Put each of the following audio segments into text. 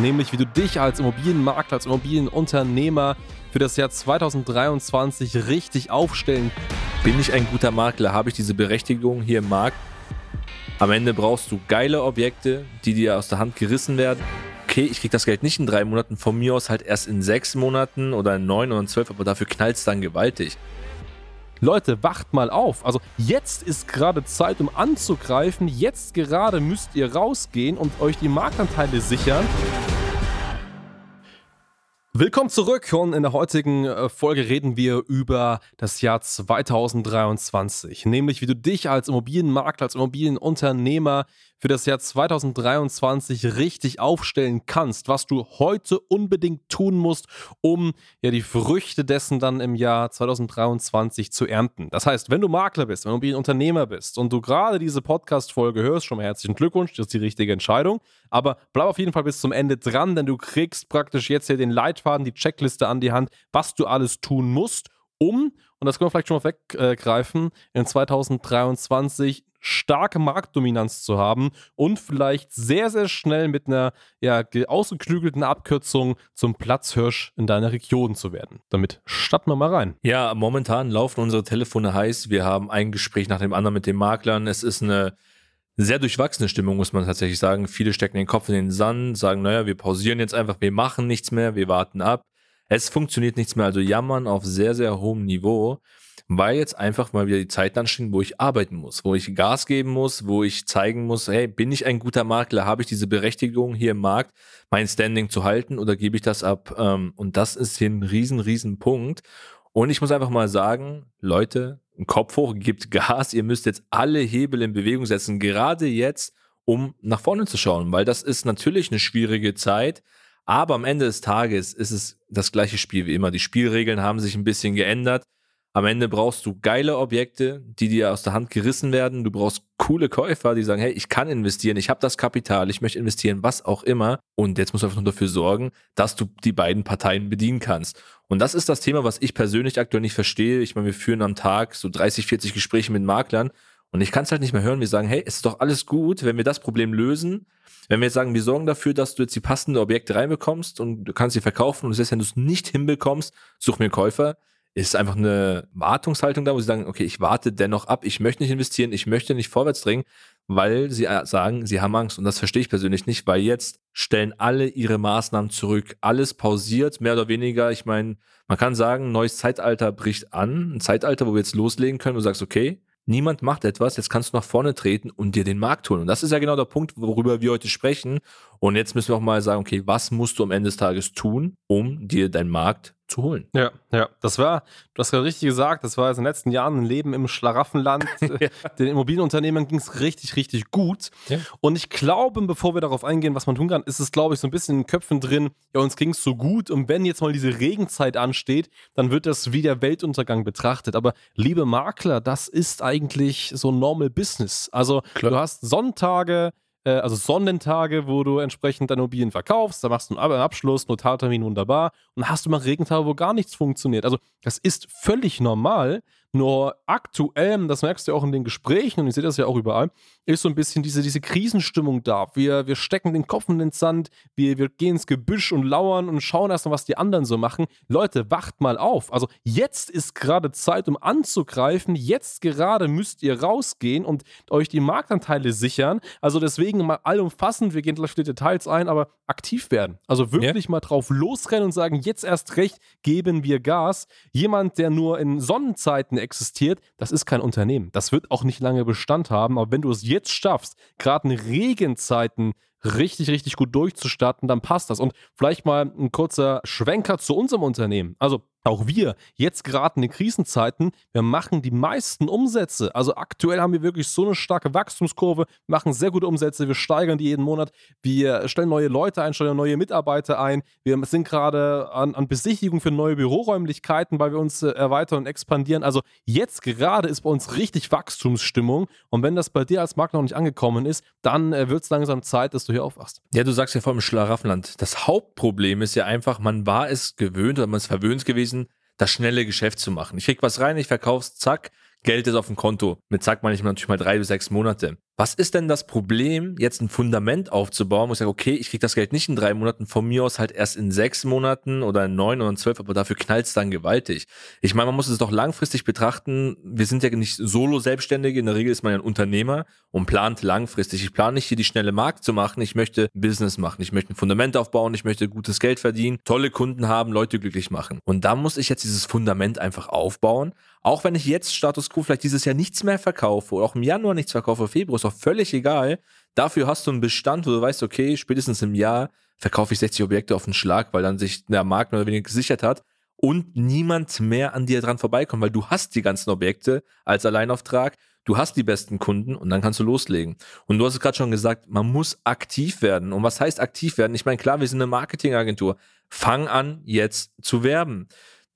nämlich wie du dich als Immobilienmakler, als Immobilienunternehmer für das Jahr 2023 richtig aufstellen. Bin ich ein guter Makler? Habe ich diese Berechtigung hier im Markt? Am Ende brauchst du geile Objekte, die dir aus der Hand gerissen werden. Okay, ich krieg das Geld nicht in drei Monaten, von mir aus halt erst in sechs Monaten oder in neun oder in zwölf, aber dafür knallt es dann gewaltig. Leute, wacht mal auf. Also jetzt ist gerade Zeit, um anzugreifen. Jetzt gerade müsst ihr rausgehen und euch die Marktanteile sichern. Willkommen zurück und in der heutigen äh, Folge reden wir über das Jahr 2023, nämlich wie du dich als Immobilienmakler, als Immobilienunternehmer für das Jahr 2023 richtig aufstellen kannst, was du heute unbedingt tun musst, um ja die Früchte dessen dann im Jahr 2023 zu ernten. Das heißt, wenn du Makler bist, wenn du Immobilienunternehmer bist und du gerade diese Podcast-Folge hörst, schon mal herzlichen Glückwunsch, das ist die richtige Entscheidung. Aber bleib auf jeden Fall bis zum Ende dran, denn du kriegst praktisch jetzt hier den Leitfaden, die Checkliste an die Hand, was du alles tun musst, um, und das können wir vielleicht schon mal weggreifen, in 2023 starke Marktdominanz zu haben und vielleicht sehr, sehr schnell mit einer ja, ausgeklügelten Abkürzung zum Platzhirsch in deiner Region zu werden. Damit starten wir mal rein. Ja, momentan laufen unsere Telefone heiß. Wir haben ein Gespräch nach dem anderen mit den Maklern. Es ist eine sehr durchwachsene Stimmung, muss man tatsächlich sagen. Viele stecken den Kopf in den Sand, sagen, naja, wir pausieren jetzt einfach, wir machen nichts mehr, wir warten ab. Es funktioniert nichts mehr, also jammern auf sehr, sehr hohem Niveau weil jetzt einfach mal wieder die Zeit anstehen, wo ich arbeiten muss, wo ich Gas geben muss, wo ich zeigen muss, hey, bin ich ein guter Makler, habe ich diese Berechtigung hier im Markt, mein Standing zu halten oder gebe ich das ab? Ähm, und das ist hier ein riesen, riesen Punkt. Und ich muss einfach mal sagen, Leute, Kopf hoch, gibt Gas, ihr müsst jetzt alle Hebel in Bewegung setzen, gerade jetzt, um nach vorne zu schauen, weil das ist natürlich eine schwierige Zeit. Aber am Ende des Tages ist es das gleiche Spiel wie immer. Die Spielregeln haben sich ein bisschen geändert. Am Ende brauchst du geile Objekte, die dir aus der Hand gerissen werden. Du brauchst coole Käufer, die sagen, hey, ich kann investieren, ich habe das Kapital, ich möchte investieren, was auch immer. Und jetzt musst du einfach nur dafür sorgen, dass du die beiden Parteien bedienen kannst. Und das ist das Thema, was ich persönlich aktuell nicht verstehe. Ich meine, wir führen am Tag so 30, 40 Gespräche mit Maklern und ich kann es halt nicht mehr hören. Wir sagen, hey, es ist doch alles gut, wenn wir das Problem lösen. Wenn wir jetzt sagen, wir sorgen dafür, dass du jetzt die passenden Objekte reinbekommst und du kannst sie verkaufen und selbst wenn du es nicht hinbekommst, such mir einen Käufer ist einfach eine Wartungshaltung da, wo sie sagen, okay, ich warte dennoch ab, ich möchte nicht investieren, ich möchte nicht vorwärts dringen, weil sie äh, sagen, sie haben Angst. Und das verstehe ich persönlich nicht, weil jetzt stellen alle ihre Maßnahmen zurück. Alles pausiert, mehr oder weniger. Ich meine, man kann sagen, neues Zeitalter bricht an. Ein Zeitalter, wo wir jetzt loslegen können, wo du sagst, okay, niemand macht etwas, jetzt kannst du nach vorne treten und dir den Markt holen. Und das ist ja genau der Punkt, worüber wir heute sprechen. Und jetzt müssen wir auch mal sagen, okay, was musst du am Ende des Tages tun, um dir deinen Markt zu holen. Ja, ja, das war, du hast gerade richtig gesagt, das war in den letzten Jahren ein Leben im Schlaraffenland. ja. Den Immobilienunternehmern ging es richtig, richtig gut. Ja. Und ich glaube, bevor wir darauf eingehen, was man tun kann, ist es, glaube ich, so ein bisschen in den Köpfen drin, ja, uns ging es so gut und wenn jetzt mal diese Regenzeit ansteht, dann wird das wie der Weltuntergang betrachtet. Aber liebe Makler, das ist eigentlich so Normal Business. Also Klar. du hast Sonntage, äh, also Sonnentage, wo du entsprechend deine Immobilien verkaufst, da machst du einen Abschluss, Notartermin wunderbar und dann hast du mal Regentage, wo gar nichts funktioniert. Also das ist völlig normal, nur aktuell, das merkst du ja auch in den Gesprächen und ich sehe das ja auch überall, ist so ein bisschen diese, diese Krisenstimmung da. Wir, wir stecken den Kopf in den Sand, wir, wir gehen ins Gebüsch und lauern und schauen erst mal, was die anderen so machen. Leute, wacht mal auf. Also jetzt ist gerade Zeit, um anzugreifen. Jetzt gerade müsst ihr rausgehen und euch die Marktanteile sichern. Also deswegen mal allumfassend, wir gehen gleich die Details ein, aber aktiv werden. Also wirklich ja. mal drauf losrennen und sagen, jetzt erst recht geben wir Gas. Jemand, der nur in Sonnenzeiten existiert, das ist kein Unternehmen. Das wird auch nicht lange Bestand haben. Aber wenn du es jetzt schaffst, gerade in Regenzeiten richtig, richtig gut durchzustarten, dann passt das. Und vielleicht mal ein kurzer Schwenker zu unserem Unternehmen. Also auch wir, jetzt gerade in Krisenzeiten, wir machen die meisten Umsätze. Also aktuell haben wir wirklich so eine starke Wachstumskurve, machen sehr gute Umsätze, wir steigern die jeden Monat, wir stellen neue Leute ein, stellen neue Mitarbeiter ein. Wir sind gerade an, an Besichtigung für neue Büroräumlichkeiten, weil wir uns äh, erweitern und expandieren. Also jetzt gerade ist bei uns richtig Wachstumsstimmung. Und wenn das bei dir als Makler noch nicht angekommen ist, dann äh, wird es langsam Zeit, dass du hier aufwachst. Ja, du sagst ja vor allem Schlaraffenland. Das Hauptproblem ist ja einfach, man war es gewöhnt oder man ist verwöhnt gewesen, das schnelle Geschäft zu machen. Ich krieg was rein, ich verkauf's, zack, Geld ist auf dem Konto. Mit zack meine ich natürlich mal drei bis sechs Monate. was ist denn das Problem, jetzt ein Fundament aufzubauen, wo ich sage, okay, ich kriege das Geld nicht in drei Monaten, von mir aus halt erst in sechs Monaten oder in neun oder in zwölf, aber dafür knallt es dann gewaltig. Ich meine, man muss es doch langfristig betrachten. Wir sind ja nicht Solo-Selbstständige, in der Regel ist man ja ein Unternehmer und plant langfristig. Ich plane nicht hier die schnelle Markt zu machen, ich möchte Business machen, ich möchte ein Fundament aufbauen, ich möchte gutes Geld verdienen, tolle Kunden haben, Leute glücklich machen. Und da muss ich jetzt dieses Fundament einfach aufbauen, auch wenn ich jetzt Status Quo vielleicht dieses Jahr nichts mehr verkaufe oder auch im Januar nichts verkaufe, Februar ist doch völlig egal. Dafür hast du einen Bestand, wo du weißt, okay, spätestens im Jahr verkaufe ich 60 Objekte auf den Schlag, weil dann sich der Markt mehr oder weniger gesichert hat und niemand mehr an dir dran vorbeikommt, weil du hast die ganzen Objekte als Alleinauftrag, du hast die besten Kunden und dann kannst du loslegen. Und du hast es gerade schon gesagt, man muss aktiv werden. Und was heißt aktiv werden? Ich meine, klar, wir sind eine Marketingagentur. Fang an, jetzt zu werben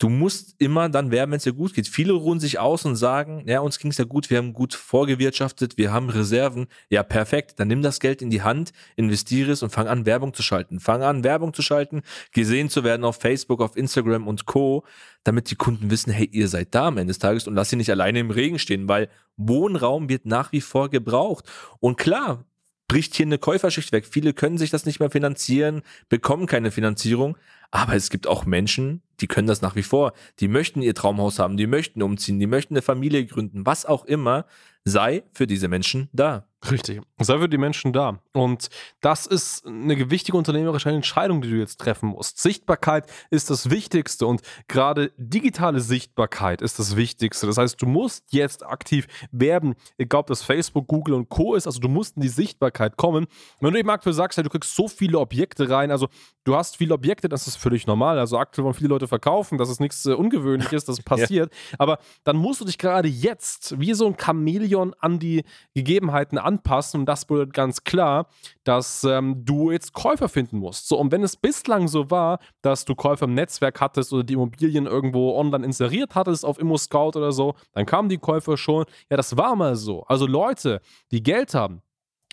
du musst immer dann werben, wenn es dir gut geht. Viele ruhen sich aus und sagen, ja, uns ging es ja gut, wir haben gut vorgewirtschaftet, wir haben Reserven. Ja, perfekt. Dann nimm das Geld in die Hand, investiere es und fang an, Werbung zu schalten. Fang an, Werbung zu schalten, gesehen zu werden auf Facebook, auf Instagram und Co., damit die Kunden wissen, hey, ihr seid da am Ende des Tages und lass sie nicht alleine im Regen stehen, weil Wohnraum wird nach wie vor gebraucht. Und klar, bricht hier eine Käuferschicht weg. Viele können sich das nicht mehr finanzieren, bekommen keine Finanzierung. Aber es gibt auch Menschen, die können das nach wie vor. Die möchten ihr Traumhaus haben, die möchten umziehen, die möchten eine Familie gründen, was auch immer. Sei für diese Menschen da. Richtig. Sei für die Menschen da. Und das ist eine wichtige unternehmerische Entscheidung, die du jetzt treffen musst. Sichtbarkeit ist das Wichtigste und gerade digitale Sichtbarkeit ist das Wichtigste. Das heißt, du musst jetzt aktiv werben, egal ob das Facebook, Google und Co. ist. Also du musst in die Sichtbarkeit kommen. Wenn du eben aktuell sagst, ja, du kriegst so viele Objekte rein, also du hast viele Objekte, das ist völlig normal. Also aktuell wollen viele Leute verkaufen, das ist nichts äh, Ungewöhnliches, das passiert. ja. Aber dann musst du dich gerade jetzt wie so ein Chamäleon an die Gegebenheiten anpassen und das bedeutet ganz klar, dass ähm, du jetzt Käufer finden musst. So, und wenn es bislang so war, dass du Käufer im Netzwerk hattest oder die Immobilien irgendwo online inseriert hattest auf ImmoScout oder so, dann kamen die Käufer schon. Ja, das war mal so. Also Leute, die Geld haben,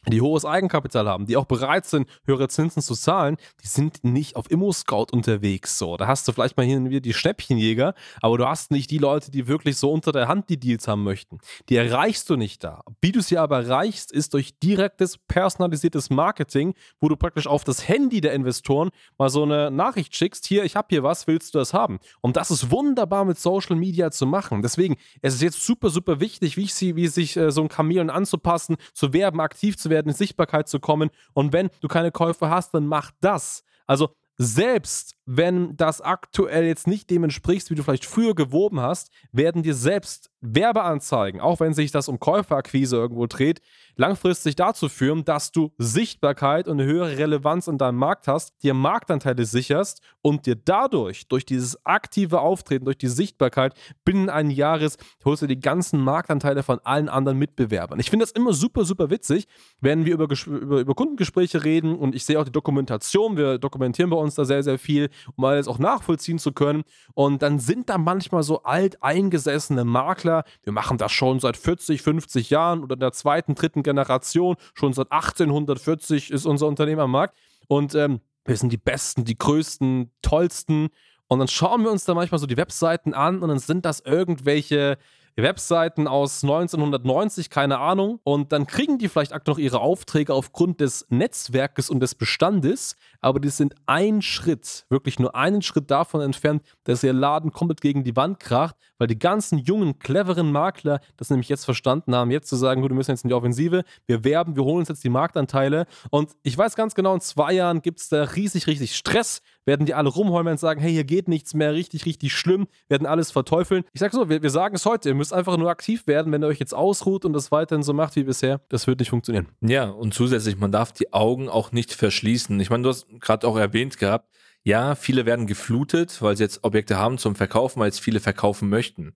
die hohes Eigenkapital haben, die auch bereit sind, höhere Zinsen zu zahlen, die sind nicht auf Immo-Scout unterwegs. So, da hast du vielleicht mal hier und wieder die Schnäppchenjäger, aber du hast nicht die Leute, die wirklich so unter der Hand die Deals haben möchten. Die erreichst du nicht da. Wie du sie aber erreichst, ist durch direktes, personalisiertes Marketing, wo du praktisch auf das Handy der Investoren mal so eine Nachricht schickst, hier, ich habe hier was, willst du das haben? Und das ist wunderbar mit Social Media zu machen. Deswegen, es ist jetzt super, super wichtig, wie, ich sie, wie sich äh, so ein Chameleon anzupassen, zu werben, aktiv zu werden, in Sichtbarkeit zu kommen. Und wenn du keine Käufe hast, dann mach das. Also selbst wenn das aktuell jetzt nicht dem entspricht, wie du vielleicht früher gewoben hast, werden dir selbst Werbeanzeigen, auch wenn sich das um Käuferakquise irgendwo dreht, langfristig dazu führen, dass du Sichtbarkeit und eine höhere Relevanz in deinem Markt hast, dir Marktanteile sicherst und dir dadurch, durch dieses aktive Auftreten, durch die Sichtbarkeit, binnen eines Jahres holst du die ganzen Marktanteile von allen anderen Mitbewerbern. Ich finde das immer super, super witzig, wenn wir über, über, über Kundengespräche reden und ich sehe auch die Dokumentation, wir dokumentieren bei uns da sehr, sehr viel, um alles auch nachvollziehen zu können. Und dann sind da manchmal so alteingesessene Makler, wir machen das schon seit 40, 50 Jahren oder in der zweiten, dritten Generation, schon seit 1840 ist unser Unternehmen am Markt. Und ähm, wir sind die Besten, die Größten, Tollsten. Und dann schauen wir uns da manchmal so die Webseiten an und dann sind das irgendwelche Webseiten aus 1990, keine Ahnung. Und dann kriegen die vielleicht aktuell noch ihre Aufträge aufgrund des Netzwerkes und des Bestandes, aber die sind ein Schritt, wirklich nur einen Schritt davon entfernt, dass ihr Laden komplett gegen die Wand kracht, weil die ganzen jungen, cleveren Makler das nämlich jetzt verstanden haben, jetzt zu sagen, gut, wir müssen jetzt in die Offensive, wir werben, wir holen uns jetzt die Marktanteile. Und ich weiß ganz genau, in zwei Jahren gibt es da riesig, richtig Stress, werden die alle rumheulen und sagen, hey, hier geht nichts mehr, richtig, richtig schlimm, werden alles verteufeln. Ich sage so, wir, wir sagen es heute, ihr müsst einfach nur aktiv werden, wenn ihr euch jetzt ausruht und das weiterhin so macht wie bisher, das wird nicht funktionieren. Ja, und zusätzlich, man darf die Augen auch nicht verschließen. Ich meine, du hast gerade auch erwähnt gehabt, ja, viele werden geflutet, weil sie jetzt Objekte haben zum Verkaufen, weil jetzt viele verkaufen möchten.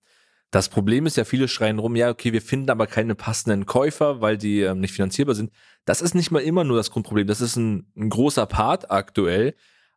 Das Problem ist ja, viele schreien rum, ja, okay, wir finden aber keine passenden Käufer, weil die ähm, nicht finanzierbar sind. Das ist nicht mal immer nur das Grundproblem. Das ist ein, ein großer Part aktuell.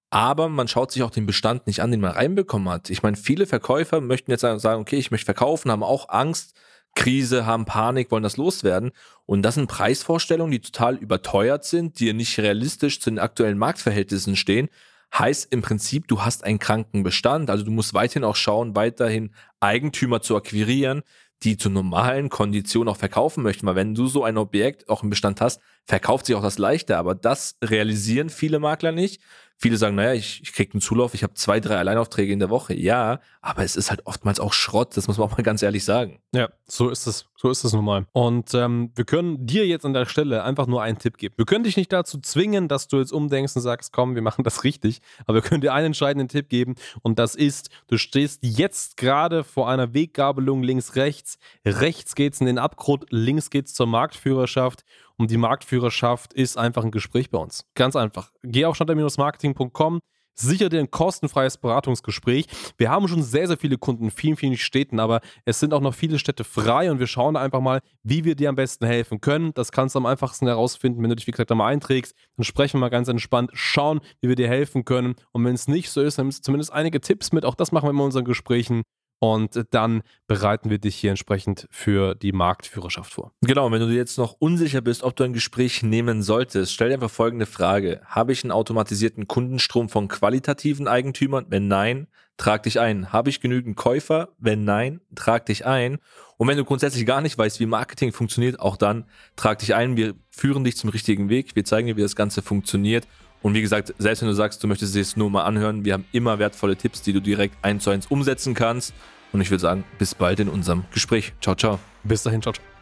Aber man schaut sich auch den Bestand nicht an, den man reinbekommen hat. Ich meine, viele Verkäufer möchten jetzt sagen, okay, ich möchte verkaufen, haben auch Angst, Krise, haben Panik, wollen das loswerden. Und das sind Preisvorstellungen, die total überteuert sind, die nicht realistisch zu den aktuellen Marktverhältnissen stehen. Heißt im Prinzip, du hast einen kranken Bestand. Also du musst weiterhin auch schauen, weiterhin Eigentümer zu akquirieren, die zu normalen Konditionen auch verkaufen möchten. Weil wenn du so ein Objekt auch im Bestand hast, verkauft sich auch das leichter. Aber das realisieren viele Makler nicht. Viele sagen, naja, ich, ich kriege einen Zulauf, ich habe zwei, drei Alleinaufträge in der Woche. Ja, aber es ist halt oftmals auch Schrott, das muss man auch mal ganz ehrlich sagen. Ja, so ist es. So ist es nun mal. Und ähm, wir können dir jetzt an der Stelle einfach nur einen Tipp geben. Wir können dich nicht dazu zwingen, dass du jetzt umdenkst und sagst, komm, wir machen das richtig. Aber wir können dir einen entscheidenden Tipp geben. Und das ist, du stehst jetzt gerade vor einer Weggabelung links-rechts. Rechts geht's in den Abgrund, links geht's zur Marktführerschaft. Und die Marktführerschaft ist einfach ein Gespräch bei uns. Ganz einfach. Geh auf standard-marketing.com sicher dir ein kostenfreies Beratungsgespräch. Wir haben schon sehr, sehr viele Kunden in vielen, vielen Städten, aber es sind auch noch viele Städte frei und wir schauen einfach mal, wie wir dir am besten helfen können. Das kannst du am einfachsten herausfinden, wenn du dich, wie gesagt, einmal einträgst. Dann sprechen wir mal ganz entspannt, schauen, wie wir dir helfen können. Und wenn es nicht so ist, dann nimmst du zumindest einige Tipps mit. Auch das machen wir in unseren Gesprächen und dann bereiten wir dich hier entsprechend für die Marktführerschaft vor. Genau, wenn du jetzt noch unsicher bist, ob du ein Gespräch nehmen solltest, stell dir einfach folgende Frage. Habe ich einen automatisierten Kundenstrom von qualitativen Eigentümern? Wenn nein, trag dich ein. Habe ich genügend Käufer? Wenn nein, trag dich ein. Und wenn du grundsätzlich gar nicht weißt, wie Marketing funktioniert, auch dann trag dich ein. Wir führen dich zum richtigen Weg. Wir zeigen dir, wie das Ganze funktioniert. Und wie gesagt, selbst wenn du sagst, du möchtest es nur mal anhören, wir haben immer wertvolle Tipps, die du direkt eins zu eins umsetzen kannst. Und ich würde sagen, bis bald in unserem Gespräch. Ciao, ciao. Bis dahin, ciao, ciao.